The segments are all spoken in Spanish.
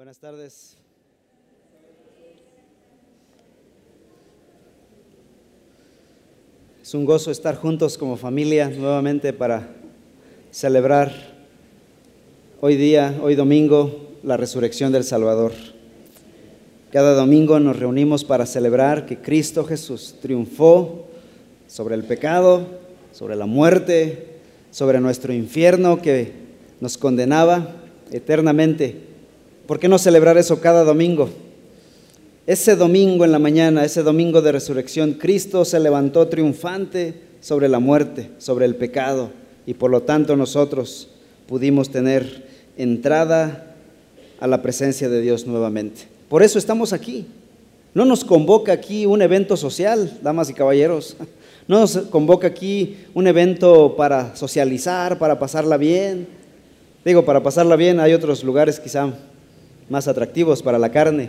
Buenas tardes. Es un gozo estar juntos como familia nuevamente para celebrar hoy día, hoy domingo, la resurrección del Salvador. Cada domingo nos reunimos para celebrar que Cristo Jesús triunfó sobre el pecado, sobre la muerte, sobre nuestro infierno que nos condenaba eternamente. ¿Por qué no celebrar eso cada domingo? Ese domingo en la mañana, ese domingo de resurrección, Cristo se levantó triunfante sobre la muerte, sobre el pecado, y por lo tanto nosotros pudimos tener entrada a la presencia de Dios nuevamente. Por eso estamos aquí. No nos convoca aquí un evento social, damas y caballeros. No nos convoca aquí un evento para socializar, para pasarla bien. Digo, para pasarla bien hay otros lugares quizá más atractivos para la carne.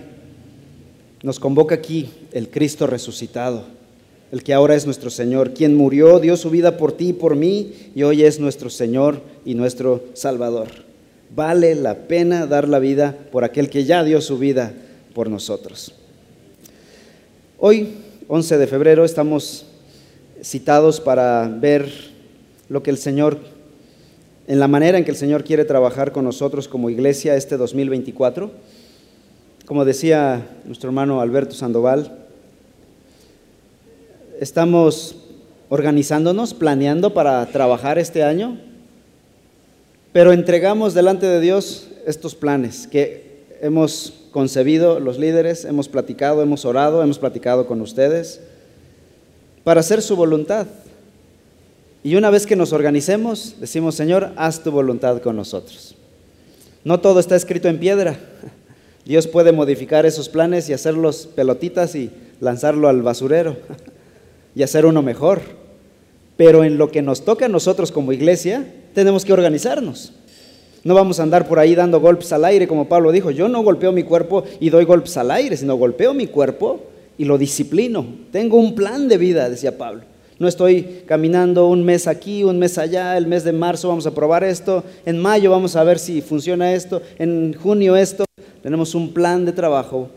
Nos convoca aquí el Cristo resucitado, el que ahora es nuestro Señor, quien murió, dio su vida por ti y por mí, y hoy es nuestro Señor y nuestro Salvador. Vale la pena dar la vida por aquel que ya dio su vida por nosotros. Hoy, 11 de febrero, estamos citados para ver lo que el Señor en la manera en que el Señor quiere trabajar con nosotros como iglesia este 2024. Como decía nuestro hermano Alberto Sandoval, estamos organizándonos, planeando para trabajar este año, pero entregamos delante de Dios estos planes que hemos concebido los líderes, hemos platicado, hemos orado, hemos platicado con ustedes, para hacer su voluntad. Y una vez que nos organicemos, decimos, Señor, haz tu voluntad con nosotros. No todo está escrito en piedra. Dios puede modificar esos planes y hacerlos pelotitas y lanzarlo al basurero y hacer uno mejor. Pero en lo que nos toca a nosotros como iglesia, tenemos que organizarnos. No vamos a andar por ahí dando golpes al aire, como Pablo dijo. Yo no golpeo mi cuerpo y doy golpes al aire, sino golpeo mi cuerpo y lo disciplino. Tengo un plan de vida, decía Pablo. No estoy caminando un mes aquí, un mes allá, el mes de marzo vamos a probar esto, en mayo vamos a ver si funciona esto, en junio esto. Tenemos un plan de trabajo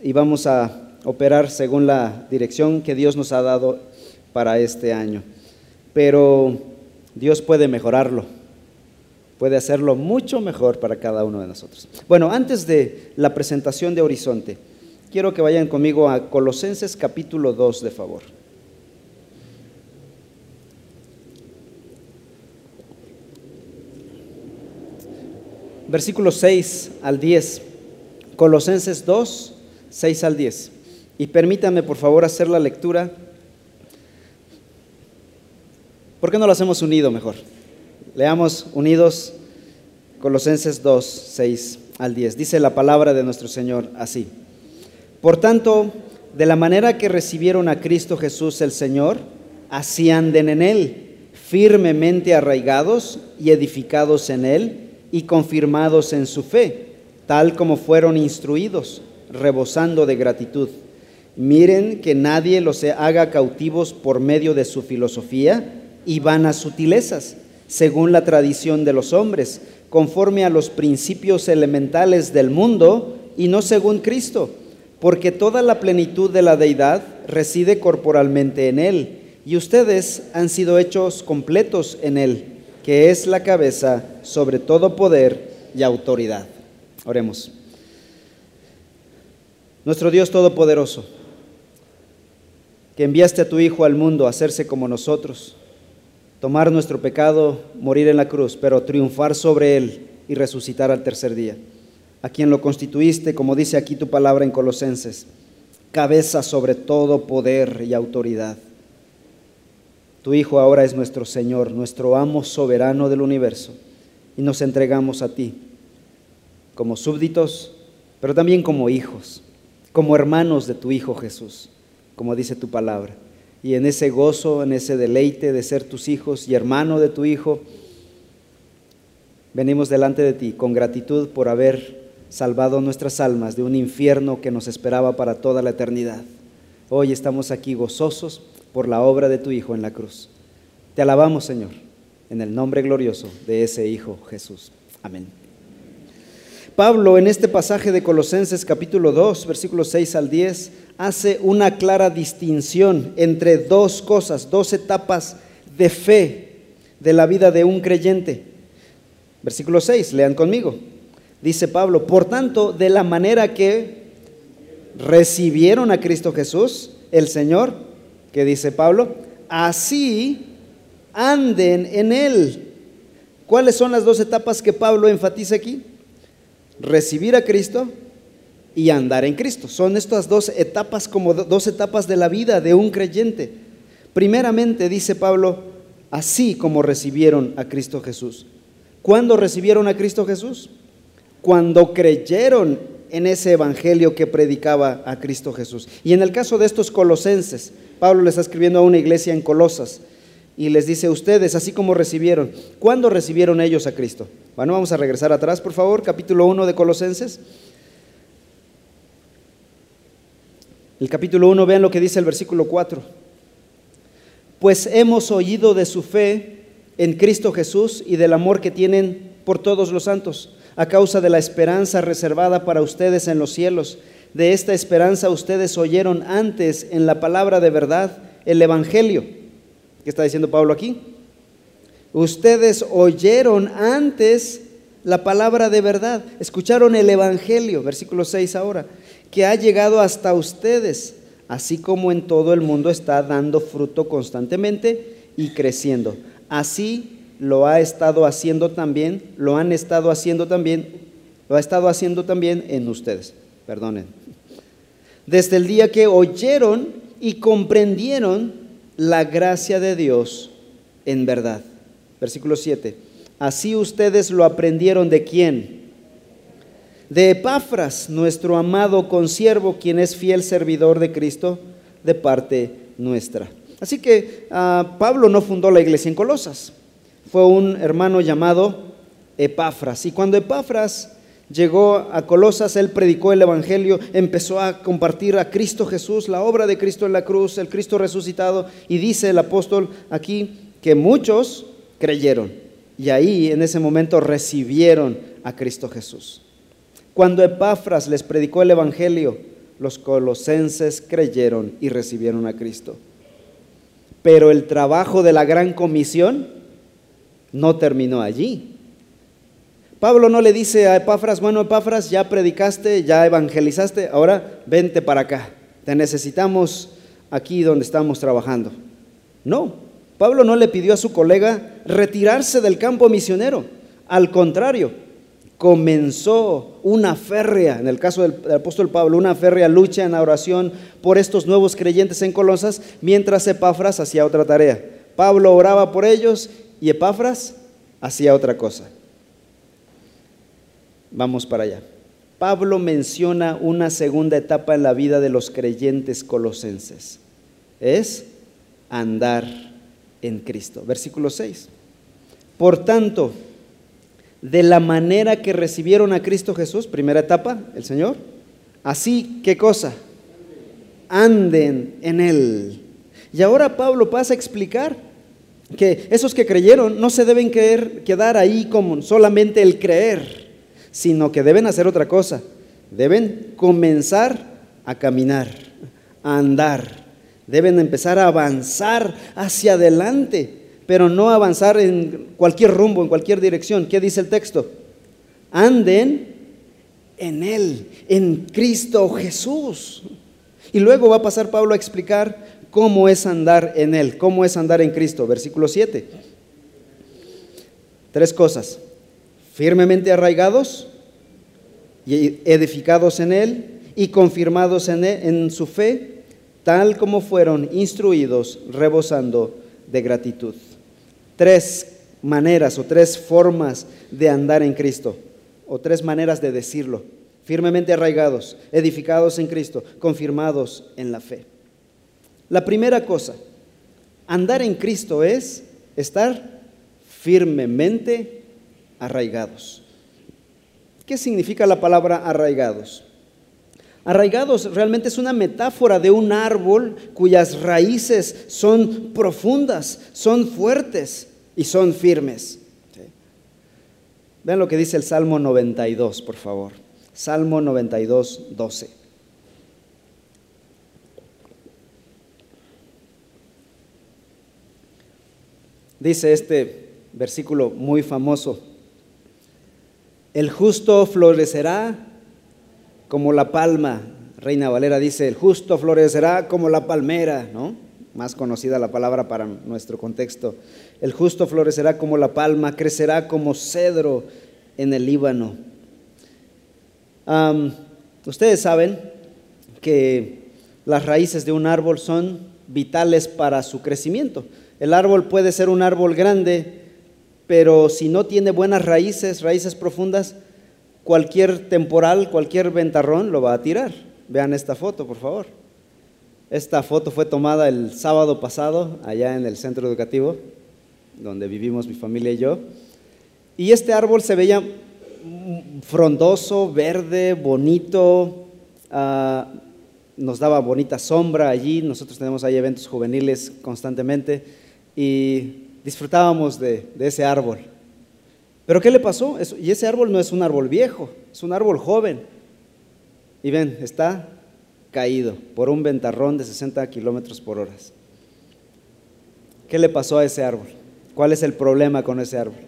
y vamos a operar según la dirección que Dios nos ha dado para este año. Pero Dios puede mejorarlo, puede hacerlo mucho mejor para cada uno de nosotros. Bueno, antes de la presentación de Horizonte, quiero que vayan conmigo a Colosenses capítulo 2, de favor. Versículos 6 al 10, Colosenses 2, 6 al 10. Y permítame por favor hacer la lectura. ¿Por qué no lo hacemos unido mejor? Leamos unidos Colosenses 2, 6 al 10. Dice la palabra de nuestro Señor así. Por tanto, de la manera que recibieron a Cristo Jesús el Señor, así anden en Él, firmemente arraigados y edificados en Él y confirmados en su fe, tal como fueron instruidos, rebosando de gratitud. Miren que nadie los haga cautivos por medio de su filosofía y vanas sutilezas, según la tradición de los hombres, conforme a los principios elementales del mundo y no según Cristo, porque toda la plenitud de la deidad reside corporalmente en Él, y ustedes han sido hechos completos en Él que es la cabeza sobre todo poder y autoridad. Oremos. Nuestro Dios Todopoderoso, que enviaste a tu Hijo al mundo a hacerse como nosotros, tomar nuestro pecado, morir en la cruz, pero triunfar sobre él y resucitar al tercer día, a quien lo constituiste, como dice aquí tu palabra en Colosenses, cabeza sobre todo poder y autoridad tu Hijo ahora es nuestro Señor, nuestro amo soberano del universo, y nos entregamos a ti como súbditos, pero también como hijos, como hermanos de tu Hijo Jesús, como dice tu palabra. Y en ese gozo, en ese deleite de ser tus hijos y hermano de tu Hijo, venimos delante de ti con gratitud por haber salvado nuestras almas de un infierno que nos esperaba para toda la eternidad. Hoy estamos aquí gozosos por la obra de tu Hijo en la cruz. Te alabamos, Señor, en el nombre glorioso de ese Hijo Jesús. Amén. Pablo en este pasaje de Colosenses capítulo 2, versículos 6 al 10, hace una clara distinción entre dos cosas, dos etapas de fe de la vida de un creyente. Versículo 6, lean conmigo. Dice Pablo, por tanto, de la manera que recibieron a Cristo Jesús, el Señor, que dice Pablo, así anden en Él. ¿Cuáles son las dos etapas que Pablo enfatiza aquí? Recibir a Cristo y andar en Cristo. Son estas dos etapas como dos etapas de la vida de un creyente. Primeramente, dice Pablo, así como recibieron a Cristo Jesús. ¿Cuándo recibieron a Cristo Jesús? Cuando creyeron en ese evangelio que predicaba a Cristo Jesús. Y en el caso de estos colosenses, Pablo le está escribiendo a una iglesia en Colosas y les dice, ustedes, así como recibieron, ¿cuándo recibieron ellos a Cristo? Bueno, vamos a regresar atrás, por favor, capítulo 1 de Colosenses. El capítulo 1, vean lo que dice el versículo 4. Pues hemos oído de su fe en Cristo Jesús y del amor que tienen por todos los santos, a causa de la esperanza reservada para ustedes en los cielos. De esta esperanza ustedes oyeron antes en la palabra de verdad, el Evangelio. ¿Qué está diciendo Pablo aquí? Ustedes oyeron antes la palabra de verdad, escucharon el Evangelio, versículo 6 ahora que ha llegado hasta ustedes, así como en todo el mundo está dando fruto constantemente y creciendo. Así lo ha estado haciendo también, lo han estado haciendo también, lo ha estado haciendo también en ustedes. Perdonen. Desde el día que oyeron y comprendieron la gracia de Dios en verdad. Versículo 7. Así ustedes lo aprendieron de quién? de Epafras, nuestro amado consiervo, quien es fiel servidor de Cristo de parte nuestra. Así que ah, Pablo no fundó la iglesia en Colosas, fue un hermano llamado Epafras. Y cuando Epafras llegó a Colosas, él predicó el Evangelio, empezó a compartir a Cristo Jesús, la obra de Cristo en la cruz, el Cristo resucitado, y dice el apóstol aquí que muchos creyeron. Y ahí en ese momento recibieron a Cristo Jesús. Cuando Epafras les predicó el Evangelio, los colosenses creyeron y recibieron a Cristo. Pero el trabajo de la gran comisión no terminó allí. Pablo no le dice a Epafras, bueno, Epafras, ya predicaste, ya evangelizaste, ahora vente para acá. Te necesitamos aquí donde estamos trabajando. No, Pablo no le pidió a su colega retirarse del campo misionero. Al contrario, comenzó una férrea, en el caso del, apóstol Pablo, una férrea lucha en oración por estos nuevos creyentes en Colosas, mientras Epafras hacía otra tarea. Pablo oraba por ellos y Epafras hacía otra cosa. Vamos para allá. Pablo menciona una segunda etapa en la vida de los creyentes colosenses. Es andar en Cristo. Versículo 6. Por tanto, de la manera que recibieron a Cristo Jesús, primera etapa, el Señor. Así, ¿qué cosa? Anden en Él. Y ahora Pablo pasa a explicar que esos que creyeron no se deben quedar ahí como solamente el creer, sino que deben hacer otra cosa. Deben comenzar a caminar, a andar. Deben empezar a avanzar hacia adelante pero no avanzar en cualquier rumbo, en cualquier dirección. ¿Qué dice el texto? Anden en Él, en Cristo Jesús. Y luego va a pasar Pablo a explicar cómo es andar en Él, cómo es andar en Cristo. Versículo 7. Tres cosas. Firmemente arraigados y edificados en Él y confirmados en, en su fe, tal como fueron instruidos, rebosando de gratitud tres maneras o tres formas de andar en Cristo, o tres maneras de decirlo. Firmemente arraigados, edificados en Cristo, confirmados en la fe. La primera cosa, andar en Cristo es estar firmemente arraigados. ¿Qué significa la palabra arraigados? Arraigados realmente es una metáfora de un árbol cuyas raíces son profundas, son fuertes y son firmes. Vean lo que dice el Salmo 92, por favor. Salmo 92, 12. Dice este versículo muy famoso, el justo florecerá como la palma. Reina Valera dice, el justo florecerá como la palmera, ¿no? Más conocida la palabra para nuestro contexto. El justo florecerá como la palma, crecerá como cedro en el Líbano. ustedes saben que las raíces de un árbol son vitales para su crecimiento. El árbol puede ser un árbol grande, pero si no tiene buenas raíces, raíces profundas, cualquier temporal, cualquier ventarrón lo va a tirar. Vean esta foto, por favor. Esta foto fue tomada el sábado pasado allá en el centro educativo, donde vivimos mi familia y yo. Y este árbol se veía frondoso, verde, bonito, ah, nos daba bonita sombra allí. Nosotros tenemos ahí eventos juveniles constantemente y disfrutábamos de, ese árbol. Pero ¿qué le pasó? y ese árbol no es un árbol viejo, es un árbol joven. Y ven, está caído por un ventarrón de 60 kilómetros por hora. ¿Qué le pasó a ese árbol? ¿Cuál es el problema con ese árbol?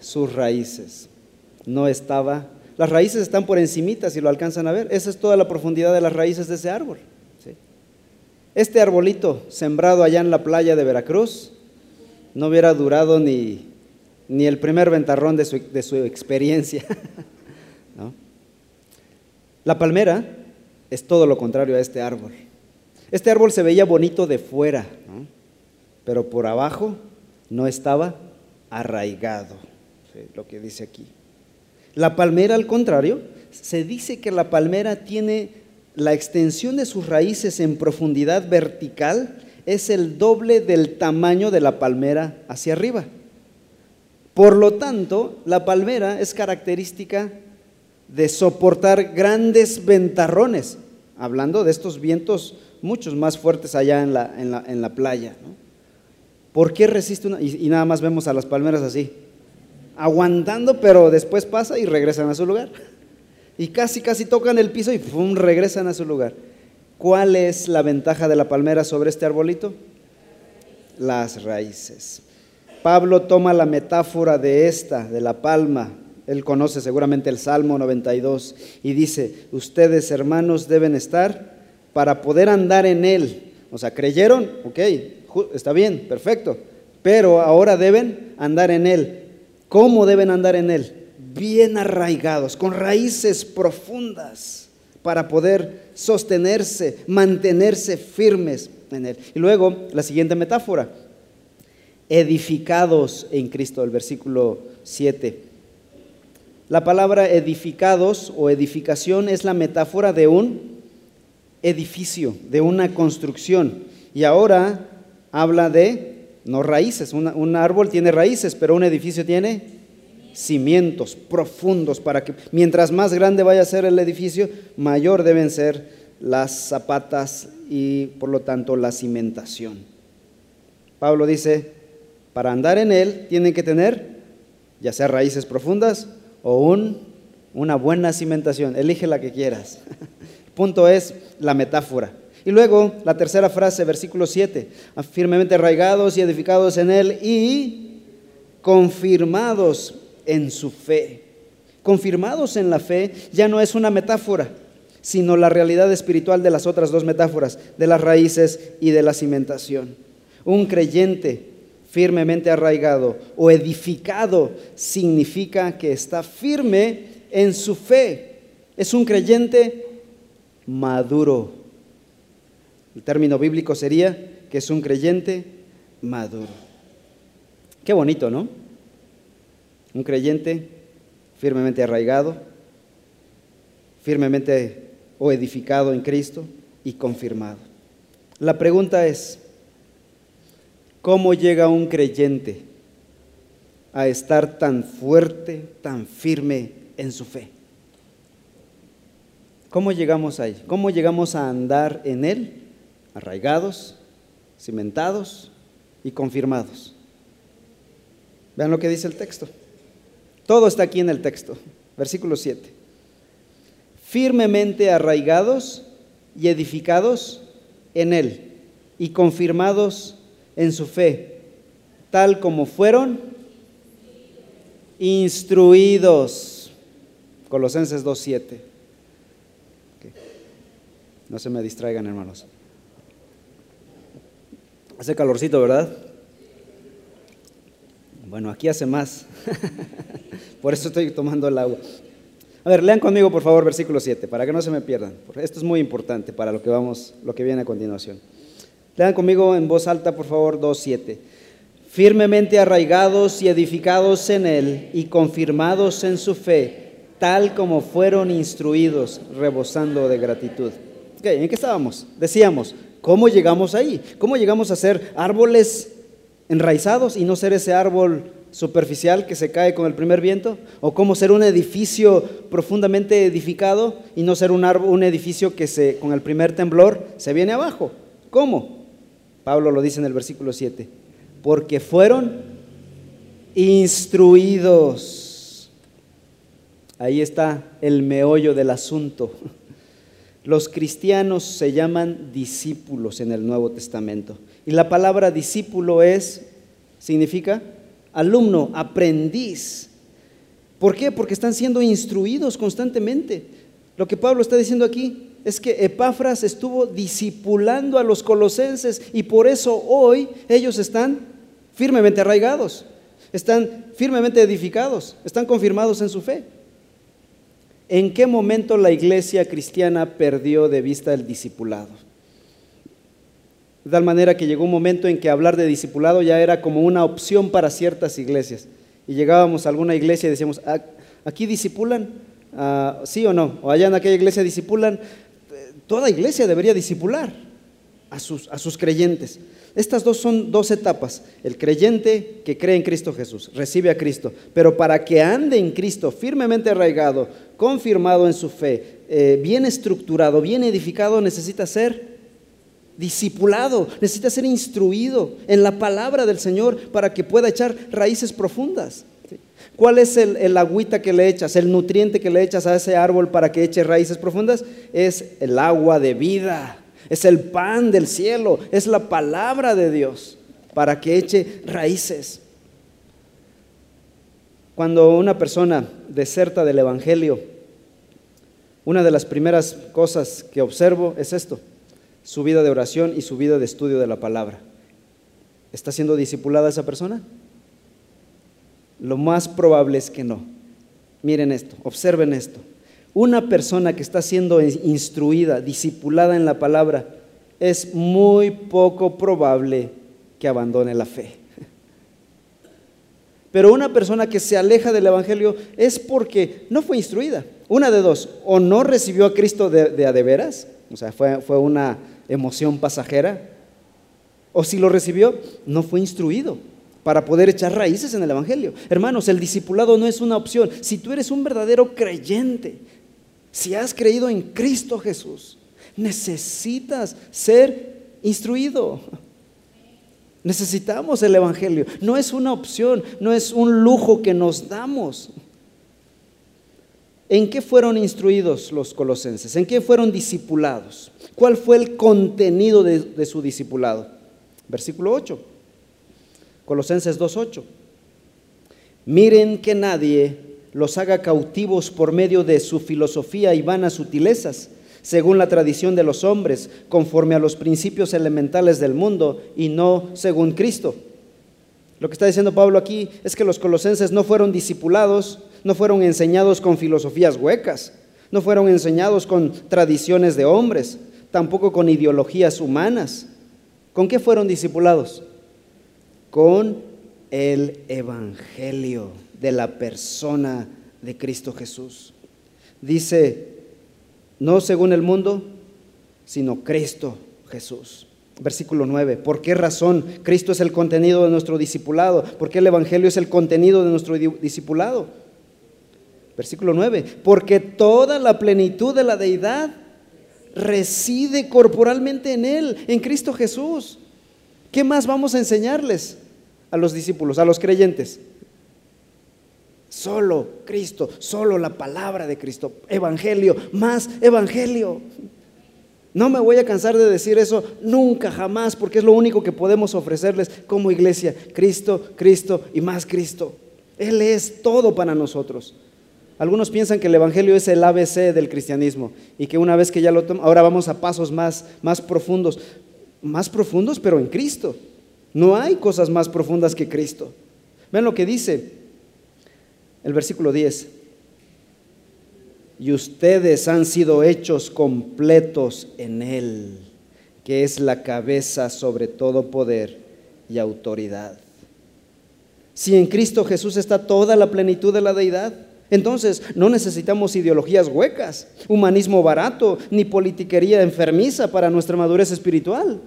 Sus raíces. No estaba. Las raíces están por encimita, si lo alcanzan a ver. Esa es toda la profundidad de las raíces de ese árbol. Este arbolito sembrado allá en la playa de Veracruz no hubiera durado ni, ni el primer ventarrón de su, experiencia. La palmera es todo lo contrario a este árbol. Este árbol se veía bonito de fuera, pero por abajo no estaba arraigado, lo que dice aquí. La palmera, al contrario, se dice que la palmera tiene la extensión de sus raíces en profundidad vertical es el doble del tamaño de la palmera hacia arriba. Por lo tanto, la palmera es característica de soportar grandes ventarrones, hablando de estos vientos muchos más fuertes allá en la, en la, playa. ¿Por qué resiste una? Y, y nada más vemos a las palmeras así, aguantando, pero después pasa y regresan a su lugar. Y casi, casi tocan el piso y ¡pum! regresan a su lugar. ¿Cuál es la ventaja de la palmera sobre este arbolito? Las raíces. Pablo toma la metáfora de esta, de la palma. Él conoce seguramente el Salmo 92 y dice, ustedes hermanos deben estar para poder andar en él. O sea, creyeron, ok, está bien, perfecto, pero ahora deben andar en él. ¿Cómo deben andar en él? Bien arraigados, con raíces profundas para poder sostenerse, mantenerse firmes en Él. Y luego la siguiente metáfora, edificados en Cristo, el versículo 7. La palabra edificados o edificación es la metáfora de un edificio, de una construcción. Y ahora habla de, no raíces, un árbol tiene raíces, pero un edificio tiene cimientos profundos para que mientras más grande vaya a ser el edificio, mayor deben ser las zapatas y por lo tanto la cimentación. Pablo dice, para andar en él tienen que tener ya sea raíces profundas o un, una buena cimentación. Elige la que quieras. Punto es la metáfora. Y luego la tercera frase, versículo 7, firmemente arraigados y edificados en él y confirmados en su fe. Confirmados en la fe ya no es una metáfora, sino la realidad espiritual de las otras dos metáforas, de las raíces y de la cimentación. Un creyente firmemente arraigado o edificado significa que está firme en su fe. Es un creyente maduro. El término bíblico sería que es un creyente maduro. Qué bonito, ¿no? Un creyente firmemente arraigado, firmemente o edificado en Cristo y confirmado. La pregunta es, ¿cómo llega un creyente a estar tan fuerte, tan firme en su fe? ¿Cómo llegamos ahí? ¿Cómo llegamos a andar en Él? Arraigados, cimentados y confirmados. Vean lo que dice el texto. Todo está aquí en el texto. Versículo 7. Firmemente arraigados y edificados en Él y confirmados en su fe, tal como fueron instruidos. Colosenses 2.7. No se me distraigan, hermanos. Hace calorcito, ¿verdad? Bueno, aquí hace más. por eso estoy tomando el agua. A ver, lean conmigo, por favor, versículo 7, para que no se me pierdan. Esto es muy importante para lo que vamos, lo que viene a continuación. Lean conmigo en voz alta, por favor, 2.7. Firmemente arraigados y edificados en él y confirmados en su fe, tal como fueron instruidos, rebosando de gratitud. ¿En qué estábamos? Decíamos, ¿cómo llegamos ahí? ¿Cómo llegamos a ser árboles enraizados y no ser ese árbol superficial que se cae con el primer viento? ¿O cómo ser un edificio profundamente edificado y no ser un, árbol, un edificio que se, con el primer temblor se viene abajo? ¿Cómo? Pablo lo dice en el versículo 7, porque fueron instruidos. Ahí está el meollo del asunto. Los cristianos se llaman discípulos en el Nuevo Testamento. Y la palabra discípulo es, significa alumno, aprendiz. ¿Por qué? Porque están siendo instruidos constantemente. Lo que Pablo está diciendo aquí es que Epafras estuvo discipulando a los colosenses y por eso hoy ellos están firmemente arraigados, están firmemente edificados, están confirmados en su fe. ¿En qué momento la iglesia cristiana perdió de vista el discipulado? De tal manera que llegó un momento en que hablar de discipulado ya era como una opción para ciertas iglesias. Y llegábamos a alguna iglesia y decíamos, ah, ¿aquí disipulan? Ah, ¿Sí o no? O allá en aquella iglesia disipulan. Toda iglesia debería disipular a sus, a sus creyentes. Estas dos son dos etapas. El creyente que cree en Cristo Jesús, recibe a Cristo, pero para que ande en Cristo firmemente arraigado, confirmado en su fe, eh, bien estructurado, bien edificado, necesita ser discipulado, necesita ser instruido en la palabra del Señor para que pueda echar raíces profundas. ¿Cuál es el, agüita que le echas, el nutriente que le echas a ese árbol para que eche raíces profundas? Es el agua de vida, es el pan del cielo, es la palabra de Dios para que eche raíces. Cuando una persona deserta del Evangelio, una de las primeras cosas que observo es esto su vida de oración y su vida de estudio de la palabra. ¿Está siendo discipulada esa persona? Lo más probable es que no. Miren esto, observen esto. Una persona que está siendo instruida, discipulada en la palabra, es muy poco probable que abandone la fe. Pero una persona que se aleja del Evangelio es porque no fue instruida. Una de dos, o no recibió a Cristo de, de a de veras, o sea, fue, fue una emoción pasajera, o si lo recibió, no fue instruido para poder echar raíces en el Evangelio. Hermanos, el discipulado no es una opción. Si tú eres un verdadero creyente, si has creído en Cristo Jesús, necesitas ser instruido. Necesitamos el Evangelio. No es una opción, no es un lujo que nos damos. ¿En qué fueron instruidos los colosenses? ¿En qué fueron discipulados? ¿Cuál fue el contenido de, su discipulado? Versículo 8. Colosenses 2.8. Miren que nadie los haga cautivos por medio de su filosofía y vanas sutilezas, según la tradición de los hombres, conforme a los principios elementales del mundo y no según Cristo. Lo que está diciendo Pablo aquí es que los colosenses no fueron discipulados no fueron enseñados con filosofías huecas, no fueron enseñados con tradiciones de hombres, tampoco con ideologías humanas. ¿Con qué fueron discipulados? Con el Evangelio de la persona de Cristo Jesús. Dice, no según el mundo, sino Cristo Jesús. Versículo 9. ¿Por qué razón Cristo es el contenido de nuestro discipulado? ¿Por qué el Evangelio es el contenido de nuestro discipulado? Versículo 9, porque toda la plenitud de la deidad reside corporalmente en Él, en Cristo Jesús. ¿Qué más vamos a enseñarles a los discípulos, a los creyentes? Solo Cristo, solo la palabra de Cristo. Evangelio, más Evangelio. No me voy a cansar de decir eso nunca, jamás, porque es lo único que podemos ofrecerles como iglesia. Cristo, Cristo y más Cristo. Él es todo para nosotros. Algunos piensan que el Evangelio es el ABC del cristianismo y que una vez que ya lo tomamos, ahora vamos a pasos más, más profundos. Más profundos, pero en Cristo. No hay cosas más profundas que Cristo. Vean lo que dice el versículo 10 y ustedes han sido hechos completos en Él, que es la cabeza sobre todo poder y autoridad. Si en Cristo Jesús está toda la plenitud de la deidad, entonces no necesitamos ideologías huecas, humanismo barato, ni politiquería enfermiza para nuestra madurez espiritual.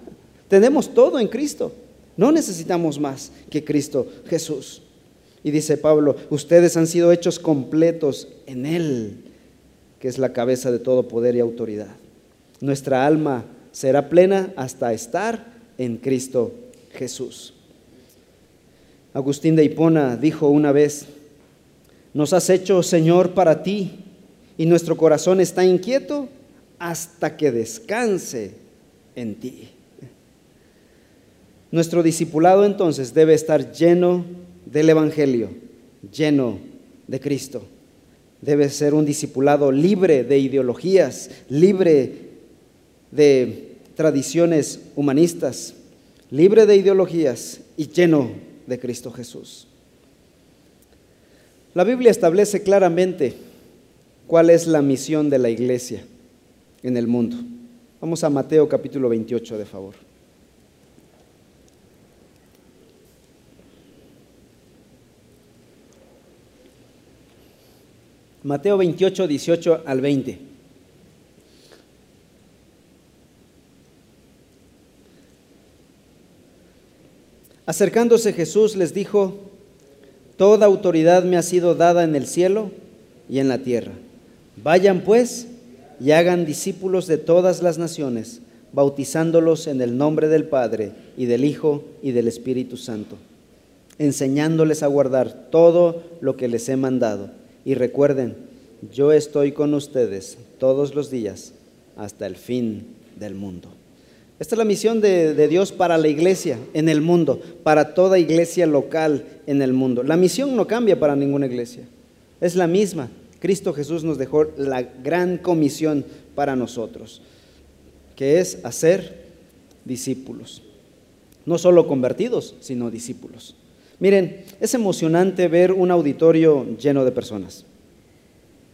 Tenemos todo en Cristo. No necesitamos más que Cristo Jesús. Y dice Pablo, ustedes han sido hechos completos en Él que es la cabeza de todo poder y autoridad. Nuestra alma será plena hasta estar en Cristo Jesús. Agustín de Hipona dijo una vez, nos has hecho Señor para ti y nuestro corazón está inquieto hasta que descanse en ti. Nuestro discipulado entonces debe estar lleno del Evangelio, lleno de Cristo debe ser un discipulado libre de ideologías, libre de tradiciones humanistas, libre de ideologías y lleno de Cristo Jesús. La Biblia establece claramente cuál es la misión de la iglesia en el mundo. Vamos a Mateo capítulo 28, de favor. Mateo 28, 18 al 20. Acercándose Jesús les dijo, Toda autoridad me ha sido dada en el cielo y en la tierra. Vayan pues y hagan discípulos de todas las naciones, bautizándolos en el nombre del Padre y del Hijo y del Espíritu Santo, enseñándoles a guardar todo lo que les he mandado y recuerden, yo estoy con ustedes todos los días hasta el fin del mundo. Esta es la misión de, Dios para la iglesia en el mundo, para toda iglesia local en el mundo. La misión no cambia para ninguna iglesia, es la misma. Cristo Jesús nos dejó la gran comisión para nosotros, que es hacer discípulos. No solo convertidos, sino discípulos. Miren, es emocionante ver un auditorio lleno de personas.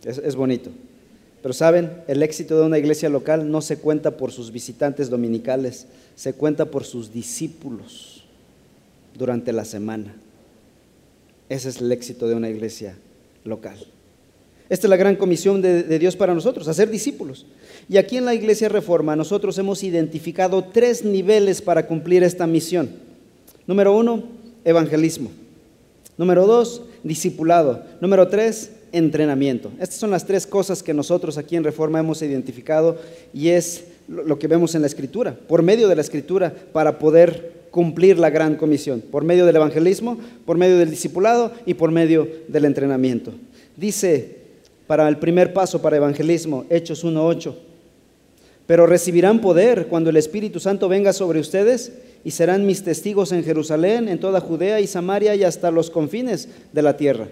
Es, bonito. Pero saben, el éxito de una iglesia local no se cuenta por sus visitantes dominicales, se cuenta por sus discípulos durante la semana. Ese es el éxito de una iglesia local. Esta es la gran comisión de, de, Dios para nosotros, hacer discípulos. Y aquí en la Iglesia Reforma nosotros hemos identificado tres niveles para cumplir esta misión. Número uno, evangelismo. Número dos, discipulado. Número tres, entrenamiento. Estas son las tres cosas que nosotros aquí en Reforma hemos identificado y es lo que vemos en la Escritura, por medio de la Escritura, para poder cumplir la gran comisión, por medio del evangelismo, por medio del discipulado y por medio del entrenamiento. Dice para el primer paso para evangelismo, Hechos 1.8, pero recibirán poder cuando el Espíritu Santo venga sobre ustedes y serán mis testigos en Jerusalén, en toda Judea y Samaria y hasta los confines de la tierra.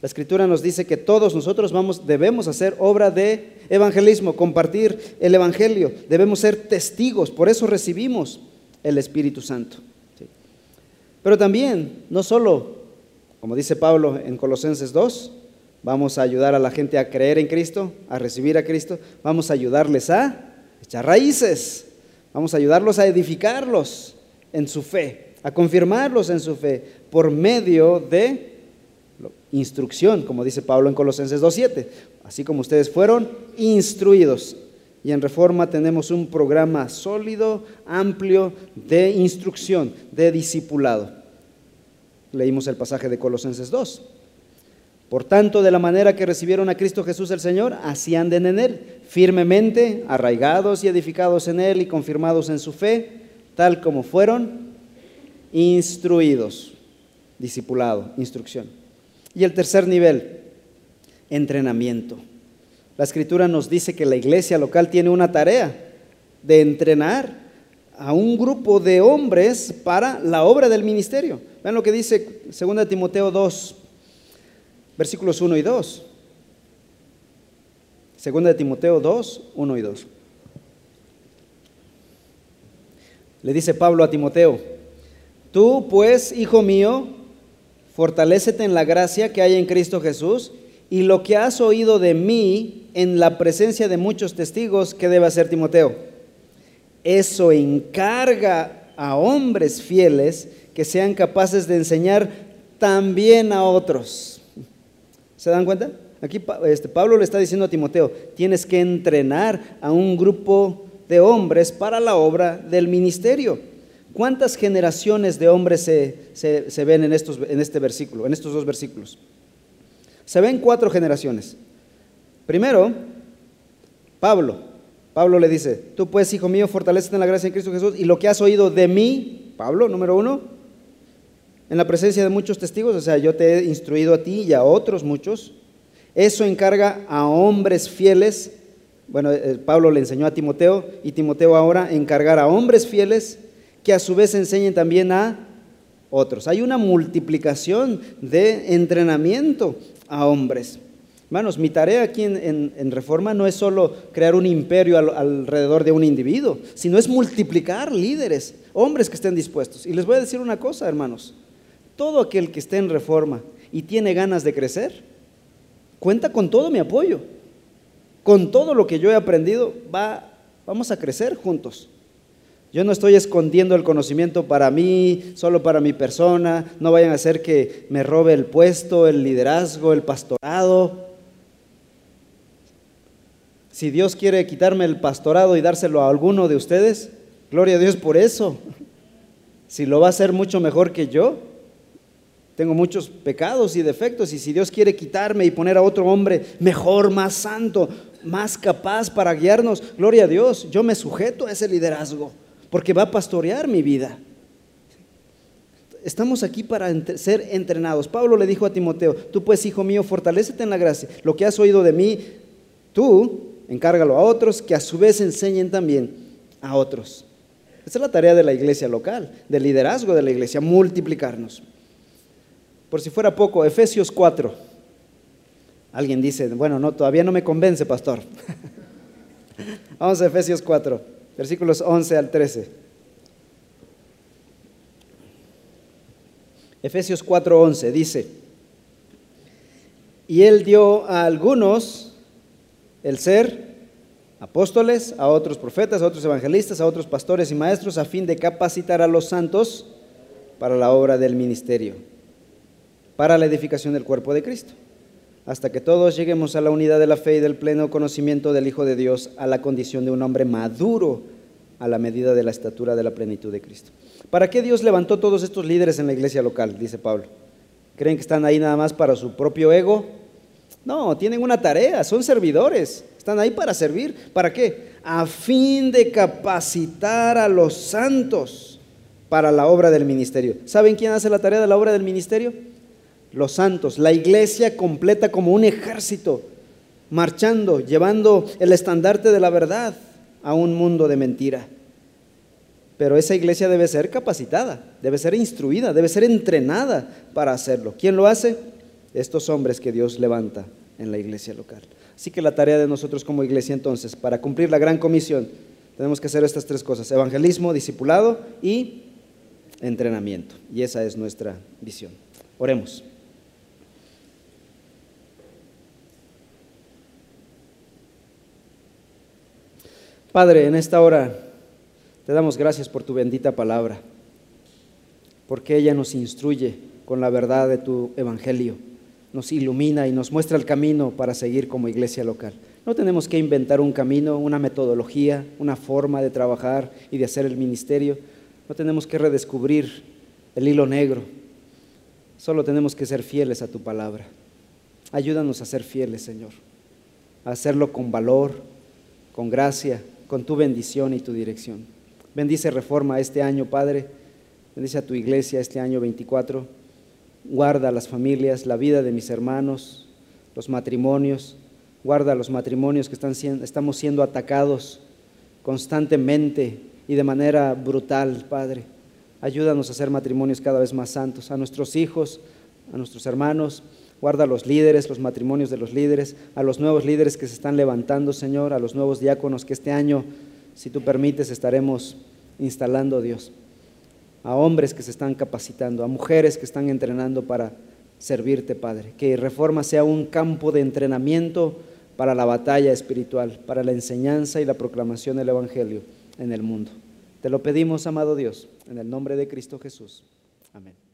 La escritura nos dice que todos nosotros vamos, debemos hacer obra de evangelismo, compartir el evangelio, debemos ser testigos, por eso recibimos el Espíritu Santo. Pero también, no solo, como dice Pablo en Colosenses 2, vamos a ayudar a la gente a creer en Cristo, a recibir a Cristo, vamos a ayudarles a echar raíces, Vamos a ayudarlos a edificarlos en su fe, a confirmarlos en su fe por medio de instrucción, como dice Pablo en Colosenses 2.7. Así como ustedes fueron instruidos. Y en Reforma tenemos un programa sólido, amplio de instrucción, de discipulado. Leímos el pasaje de Colosenses 2. Por tanto, de la manera que recibieron a Cristo Jesús el Señor, así anden en Él, firmemente arraigados y edificados en Él y confirmados en su fe, tal como fueron instruidos. Discipulado, instrucción. Y el tercer nivel, entrenamiento. La escritura nos dice que la iglesia local tiene una tarea de entrenar a un grupo de hombres para la obra del ministerio. Vean lo que dice 2 Timoteo 2, versículos 1 y 2. 2 Timoteo 2, 1 y 2. Le dice Pablo a Timoteo, tú pues, hijo mío, fortalécete en la gracia que hay en Cristo Jesús y lo que has oído de mí en la presencia de muchos testigos, ¿qué debe hacer Timoteo? Eso encarga a hombres fieles que sean capaces de enseñar también a otros. ¿Se dan cuenta? Aquí este, Pablo le está diciendo a Timoteo, tienes que entrenar a un grupo de hombres para la obra del ministerio. ¿Cuántas generaciones de hombres se, se ven en, estos, en este versículo, en estos dos versículos? Se ven cuatro generaciones. Primero, Pablo. Pablo le dice, tú pues, hijo mío, fortalecete en la gracia de Cristo Jesús y lo que has oído de mí, Pablo, número uno, en la presencia de muchos testigos, o sea, yo te he instruido a ti y a otros muchos, eso encarga a hombres fieles, bueno, eh, Pablo le enseñó a Timoteo y Timoteo ahora encargar a hombres fieles que a su vez enseñen también a otros. Hay una multiplicación de entrenamiento a hombres. Hermanos, mi tarea aquí en, Reforma no es solo crear un imperio alrededor de un individuo, sino es multiplicar líderes, hombres que estén dispuestos. Y les voy a decir una cosa, hermanos, todo aquel que esté en Reforma y tiene ganas de crecer, cuenta con todo mi apoyo, con todo lo que yo he aprendido, va, vamos a crecer juntos. Yo no estoy escondiendo el conocimiento para mí, solo para mi persona. No vayan a hacer que me robe el puesto, el liderazgo, el pastorado. Si Dios quiere quitarme el pastorado y dárselo a alguno de ustedes, gloria a Dios por eso. Si lo va a hacer mucho mejor que yo, tengo muchos pecados y defectos y si Dios quiere quitarme y poner a otro hombre mejor, más santo, más capaz para guiarnos, gloria a Dios, yo me sujeto a ese liderazgo porque va a pastorear mi vida. Estamos aquí para ser entrenados. Pablo le dijo a Timoteo, tú pues, hijo mío, fortalécete en la gracia. Lo que has oído de mí, tú encárgalo a otros, que a su vez enseñen también a otros. Esa es la tarea de la iglesia local, del liderazgo de la iglesia, multiplicarnos. Por si fuera poco, Efesios 4. Alguien dice, bueno, no, todavía no me convence, pastor. Vamos a Efesios 4 versículos 11 al 13. Efesios 4:11 dice, y él dio a algunos el ser apóstoles, a otros profetas, a otros evangelistas, a otros pastores y maestros, a fin de capacitar a los santos para la obra del ministerio, para la edificación del cuerpo de Cristo hasta que todos lleguemos a la unidad de la fe y del pleno conocimiento del Hijo de Dios, a la condición de un hombre maduro, a la medida de la estatura de la plenitud de Cristo. ¿Para qué Dios levantó todos estos líderes en la iglesia local? Dice Pablo. ¿Creen que están ahí nada más para su propio ego? No, tienen una tarea, son servidores, están ahí para servir. ¿Para qué? A fin de capacitar a los santos para la obra del ministerio. ¿Saben quién hace la tarea de la obra del ministerio? Los santos, la iglesia completa como un ejército, marchando, llevando el estandarte de la verdad a un mundo de mentira. Pero esa iglesia debe ser capacitada, debe ser instruida, debe ser entrenada para hacerlo. ¿Quién lo hace? Estos hombres que Dios levanta en la iglesia local. Así que la tarea de nosotros como iglesia entonces, para cumplir la gran comisión, tenemos que hacer estas tres cosas, evangelismo, discipulado y entrenamiento. Y esa es nuestra visión. Oremos. Padre, en esta hora te damos gracias por tu bendita palabra, porque ella nos instruye con la verdad de tu evangelio, nos ilumina y nos muestra el camino para seguir como iglesia local. No tenemos que inventar un camino, una metodología, una forma de trabajar y de hacer el ministerio. No tenemos que redescubrir el hilo negro. Solo tenemos que ser fieles a tu palabra. Ayúdanos a ser fieles, Señor. A hacerlo con valor, con gracia, con tu bendición y tu dirección. Bendice Reforma este año, Padre. Bendice a tu iglesia este año 24. guarda las familias, la vida de mis hermanos, los matrimonios, guarda los matrimonios que están estamos siendo atacados constantemente y de manera brutal, Padre. Ayúdanos a hacer matrimonios cada vez más santos, a nuestros hijos, a nuestros hermanos. Guarda a los líderes, los matrimonios de los líderes, a los nuevos líderes que se están levantando, Señor, a los nuevos diáconos que este año, si tú permites, estaremos instalando, Dios. A hombres que se están capacitando, a mujeres que están entrenando para servirte, Padre. Que Reforma sea un campo de entrenamiento para la batalla espiritual, para la enseñanza y la proclamación del Evangelio en el mundo. Te lo pedimos, amado Dios, en el nombre de Cristo Jesús. Amén.